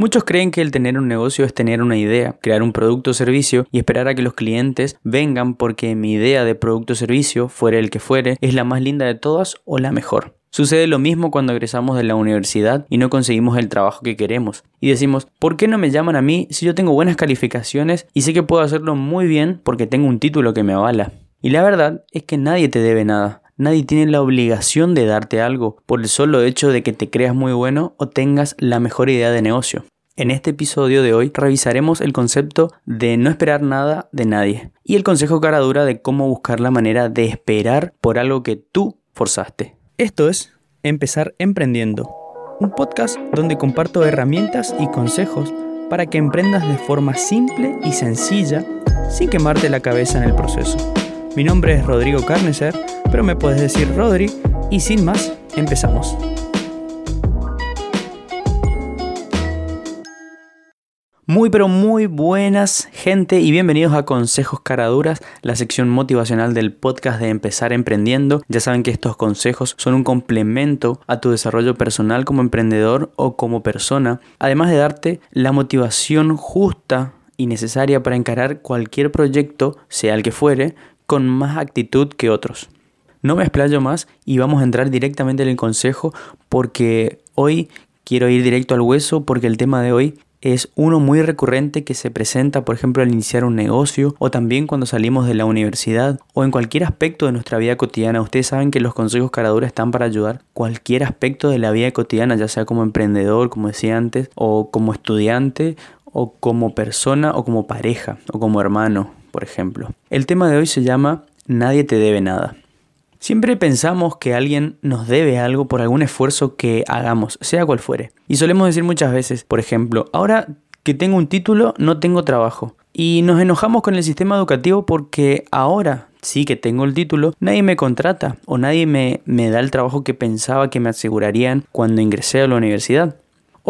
Muchos creen que el tener un negocio es tener una idea, crear un producto o servicio y esperar a que los clientes vengan porque mi idea de producto o servicio, fuera el que fuere, es la más linda de todas o la mejor. Sucede lo mismo cuando egresamos de la universidad y no conseguimos el trabajo que queremos. Y decimos, ¿por qué no me llaman a mí si yo tengo buenas calificaciones y sé que puedo hacerlo muy bien porque tengo un título que me avala? Y la verdad es que nadie te debe nada. Nadie tiene la obligación de darte algo por el solo hecho de que te creas muy bueno o tengas la mejor idea de negocio. En este episodio de hoy revisaremos el concepto de no esperar nada de nadie y el consejo cara dura de cómo buscar la manera de esperar por algo que tú forzaste. Esto es Empezar Emprendiendo, un podcast donde comparto herramientas y consejos para que emprendas de forma simple y sencilla sin quemarte la cabeza en el proceso. Mi nombre es Rodrigo Carneser, pero me puedes decir Rodri y sin más, empezamos. Muy pero muy buenas gente y bienvenidos a Consejos Caraduras, la sección motivacional del podcast de Empezar Emprendiendo. Ya saben que estos consejos son un complemento a tu desarrollo personal como emprendedor o como persona, además de darte la motivación justa y necesaria para encarar cualquier proyecto, sea el que fuere, con más actitud que otros. No me explayo más y vamos a entrar directamente en el consejo porque hoy quiero ir directo al hueso porque el tema de hoy es uno muy recurrente que se presenta, por ejemplo, al iniciar un negocio o también cuando salimos de la universidad o en cualquier aspecto de nuestra vida cotidiana. Ustedes saben que los consejos Caradura están para ayudar cualquier aspecto de la vida cotidiana, ya sea como emprendedor, como decía antes, o como estudiante, o como persona, o como pareja, o como hermano, por ejemplo. El tema de hoy se llama Nadie te debe nada. Siempre pensamos que alguien nos debe algo por algún esfuerzo que hagamos, sea cual fuere. Y solemos decir muchas veces, por ejemplo, ahora que tengo un título, no tengo trabajo. Y nos enojamos con el sistema educativo porque ahora sí que tengo el título, nadie me contrata o nadie me, me da el trabajo que pensaba que me asegurarían cuando ingresé a la universidad.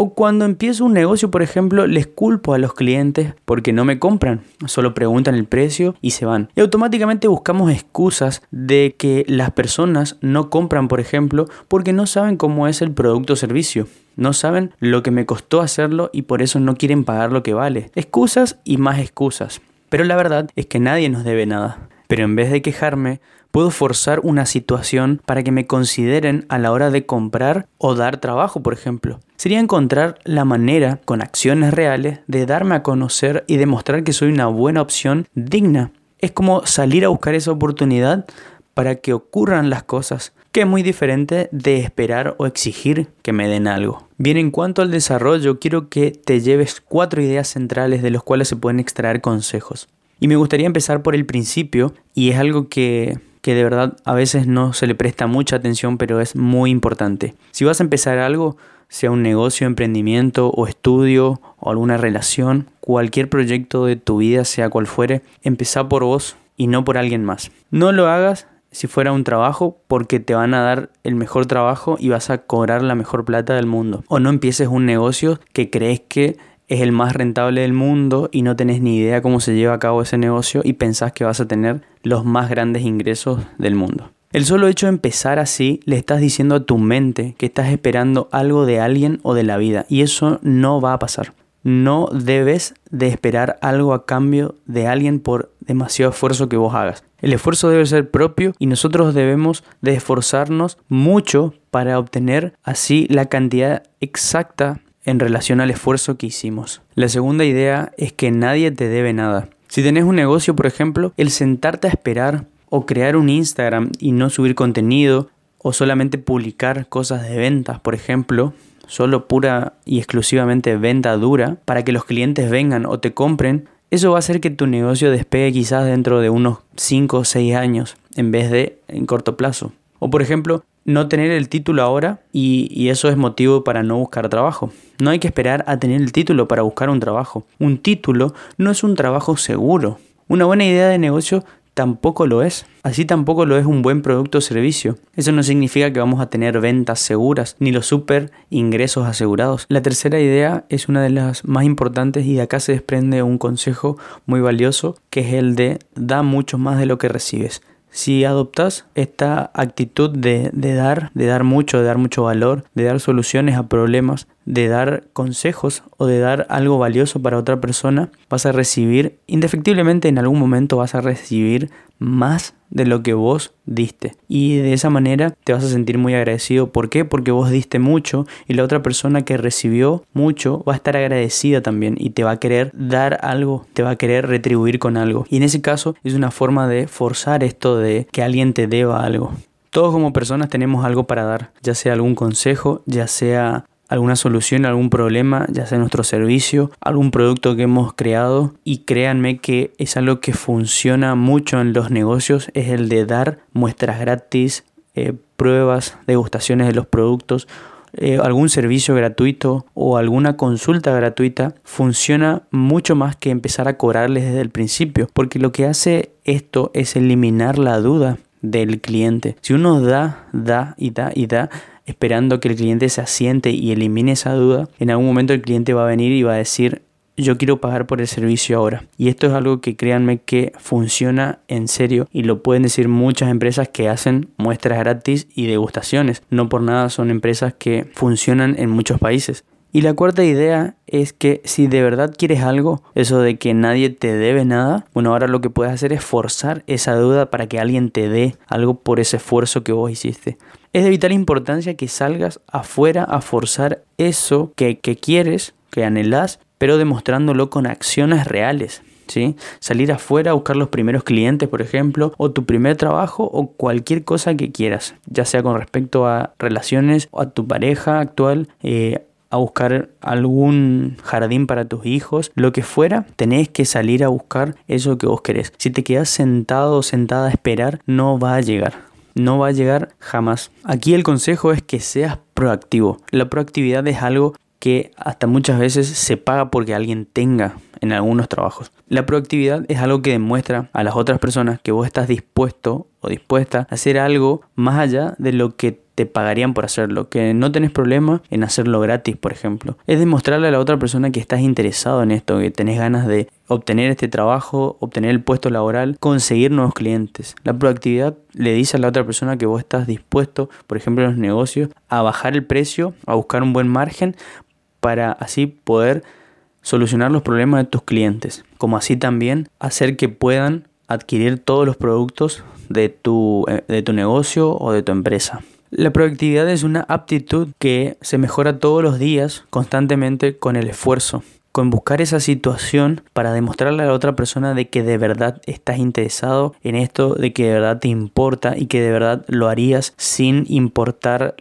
O cuando empiezo un negocio, por ejemplo, les culpo a los clientes porque no me compran, solo preguntan el precio y se van. Y automáticamente buscamos excusas de que las personas no compran, por ejemplo, porque no saben cómo es el producto o servicio. No saben lo que me costó hacerlo y por eso no quieren pagar lo que vale. Excusas y más excusas. Pero la verdad es que nadie nos debe nada. Pero en vez de quejarme, puedo forzar una situación para que me consideren a la hora de comprar o dar trabajo, por ejemplo. Sería encontrar la manera, con acciones reales, de darme a conocer y demostrar que soy una buena opción digna. Es como salir a buscar esa oportunidad para que ocurran las cosas, que es muy diferente de esperar o exigir que me den algo. Bien, en cuanto al desarrollo, quiero que te lleves cuatro ideas centrales de los cuales se pueden extraer consejos. Y me gustaría empezar por el principio, y es algo que que de verdad a veces no se le presta mucha atención, pero es muy importante. Si vas a empezar algo, sea un negocio, emprendimiento o estudio o alguna relación, cualquier proyecto de tu vida, sea cual fuere, empezá por vos y no por alguien más. No lo hagas si fuera un trabajo porque te van a dar el mejor trabajo y vas a cobrar la mejor plata del mundo. O no empieces un negocio que crees que es el más rentable del mundo y no tenés ni idea cómo se lleva a cabo ese negocio y pensás que vas a tener los más grandes ingresos del mundo. El solo hecho de empezar así le estás diciendo a tu mente que estás esperando algo de alguien o de la vida y eso no va a pasar. No debes de esperar algo a cambio de alguien por demasiado esfuerzo que vos hagas. El esfuerzo debe ser propio y nosotros debemos de esforzarnos mucho para obtener así la cantidad exacta en relación al esfuerzo que hicimos. La segunda idea es que nadie te debe nada. Si tenés un negocio, por ejemplo, el sentarte a esperar o crear un Instagram y no subir contenido o solamente publicar cosas de ventas, por ejemplo, solo pura y exclusivamente venta dura para que los clientes vengan o te compren, eso va a hacer que tu negocio despegue quizás dentro de unos 5 o 6 años en vez de en corto plazo. O por ejemplo, no tener el título ahora y, eso es motivo para no buscar trabajo. No hay que esperar a tener el título para buscar un trabajo. Un título no es un trabajo seguro. Una buena idea de negocio tampoco lo es. Así tampoco lo es un buen producto o servicio. Eso no significa que vamos a tener ventas seguras ni los super ingresos asegurados. La tercera idea es una de las más importantes y de acá se desprende un consejo muy valioso que es el de da mucho más de lo que recibes. Si adoptas esta actitud de, dar, de dar mucho, de dar mucho valor, de dar soluciones a problemas, de dar consejos o de dar algo valioso para otra persona, vas a recibir, indefectiblemente en algún momento vas a recibir más de lo que vos diste. Y de esa manera te vas a sentir muy agradecido. ¿Por qué? Porque vos diste mucho y la otra persona que recibió mucho va a estar agradecida también y te va a querer dar algo, te va a querer retribuir con algo. Y en ese caso es una forma de forzar esto de que alguien te deba algo. Todos como personas tenemos algo para dar, ya sea algún consejo, ya sea alguna solución algún problema, ya sea nuestro servicio, algún producto que hemos creado y créanme que es algo que funciona mucho en los negocios, es el de dar muestras gratis, eh, pruebas, degustaciones de los productos, eh, algún servicio gratuito o alguna consulta gratuita, funciona mucho más que empezar a cobrarles desde el principio, porque lo que hace esto es eliminar la duda del cliente. Si uno da, da y da y da, esperando que el cliente se asiente y elimine esa duda, en algún momento el cliente va a venir y va a decir, yo quiero pagar por el servicio ahora. Y esto es algo que créanme que funciona en serio y lo pueden decir muchas empresas que hacen muestras gratis y degustaciones. No por nada son empresas que funcionan en muchos países. Y la cuarta idea es que si de verdad quieres algo, eso de que nadie te debe nada, bueno, ahora lo que puedes hacer es forzar esa duda para que alguien te dé algo por ese esfuerzo que vos hiciste. Es de vital importancia que salgas afuera a forzar eso que, quieres, que anhelas, pero demostrándolo con acciones reales. ¿Sí? Salir afuera a buscar los primeros clientes, por ejemplo, o tu primer trabajo o cualquier cosa que quieras, ya sea con respecto a relaciones o a tu pareja actual, eh, a buscar algún jardín para tus hijos, lo que fuera, tenés que salir a buscar eso que vos querés. Si te quedas sentado o sentada a esperar, no va a llegar no va a llegar jamás. Aquí el consejo es que seas proactivo. La proactividad es algo que hasta muchas veces se paga porque alguien tenga en algunos trabajos. La proactividad es algo que demuestra a las otras personas que vos estás dispuesto o dispuesta a hacer algo más allá de lo que te pagarían por hacerlo, que no tenés problema en hacerlo gratis, por ejemplo. Es demostrarle a la otra persona que estás interesado en esto, que tenés ganas de obtener este trabajo, obtener el puesto laboral, conseguir nuevos clientes. La proactividad le dice a la otra persona que vos estás dispuesto, por ejemplo en los negocios, a bajar el precio, a buscar un buen margen para así poder solucionar los problemas de tus clientes, como así también hacer que puedan adquirir todos los productos de tu, eh, de tu negocio o de tu empresa. La productividad es una aptitud que se mejora todos los días constantemente con el esfuerzo, con buscar esa situación para demostrarle a la otra persona de que de verdad estás interesado en esto, de que de verdad te importa y que de verdad lo harías sin importar,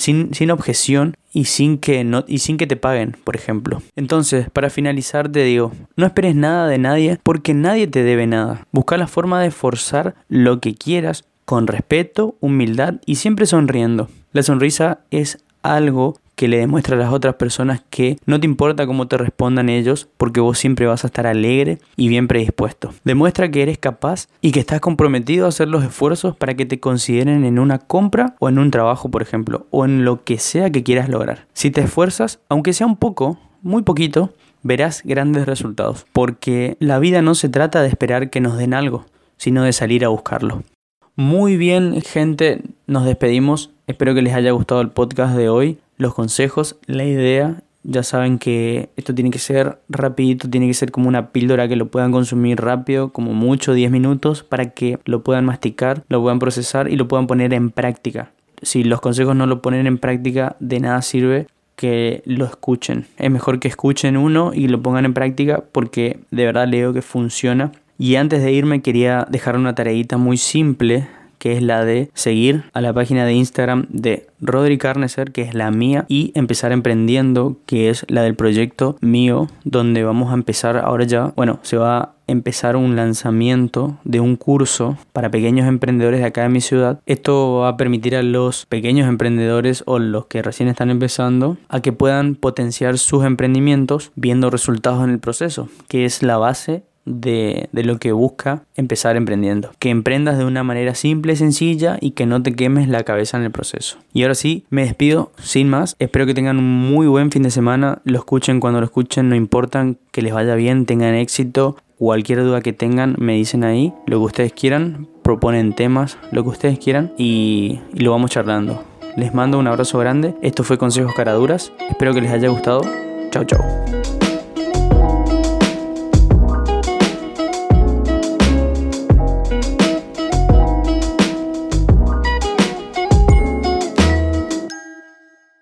sin, sin objeción y sin, que no, y sin que te paguen, por ejemplo. Entonces, para finalizar te digo, no esperes nada de nadie porque nadie te debe nada. Busca la forma de forzar lo que quieras con respeto, humildad y siempre sonriendo. La sonrisa es algo que le demuestra a las otras personas que no te importa cómo te respondan ellos porque vos siempre vas a estar alegre y bien predispuesto. Demuestra que eres capaz y que estás comprometido a hacer los esfuerzos para que te consideren en una compra o en un trabajo, por ejemplo, o en lo que sea que quieras lograr. Si te esfuerzas, aunque sea un poco, muy poquito, verás grandes resultados, porque la vida no se trata de esperar que nos den algo, sino de salir a buscarlo. Muy bien, gente, nos despedimos. Espero que les haya gustado el podcast de hoy. Los consejos, la idea, ya saben que esto tiene que ser rapidito, tiene que ser como una píldora que lo puedan consumir rápido, como mucho 10 minutos, para que lo puedan masticar, lo puedan procesar y lo puedan poner en práctica. Si los consejos no lo ponen en práctica, de nada sirve que lo escuchen. Es mejor que escuchen uno y lo pongan en práctica porque de verdad leo que funciona y antes de irme quería dejar una tareita muy simple que es la de seguir a la página de Instagram de Rodri Carneser, que es la mía, y empezar emprendiendo, que es la del proyecto mío, donde vamos a empezar ahora ya, bueno, se va a empezar un lanzamiento de un curso para pequeños emprendedores de acá de mi ciudad. Esto va a permitir a los pequeños emprendedores o los que recién están empezando a que puedan potenciar sus emprendimientos viendo resultados en el proceso, que es la base de, lo que busca empezar emprendiendo. Que emprendas de una manera simple, sencilla y que no te quemes la cabeza en el proceso. Y ahora sí, me despido sin más. Espero que tengan un muy buen fin de semana. Lo escuchen cuando lo escuchen, no importa que les vaya bien, tengan éxito. Cualquier duda que tengan, me dicen ahí lo que ustedes quieran, proponen temas, lo que ustedes quieran y, y lo vamos charlando. Les mando un abrazo grande. Esto fue Consejos Caraduras. Espero que les haya gustado. Chau, chau.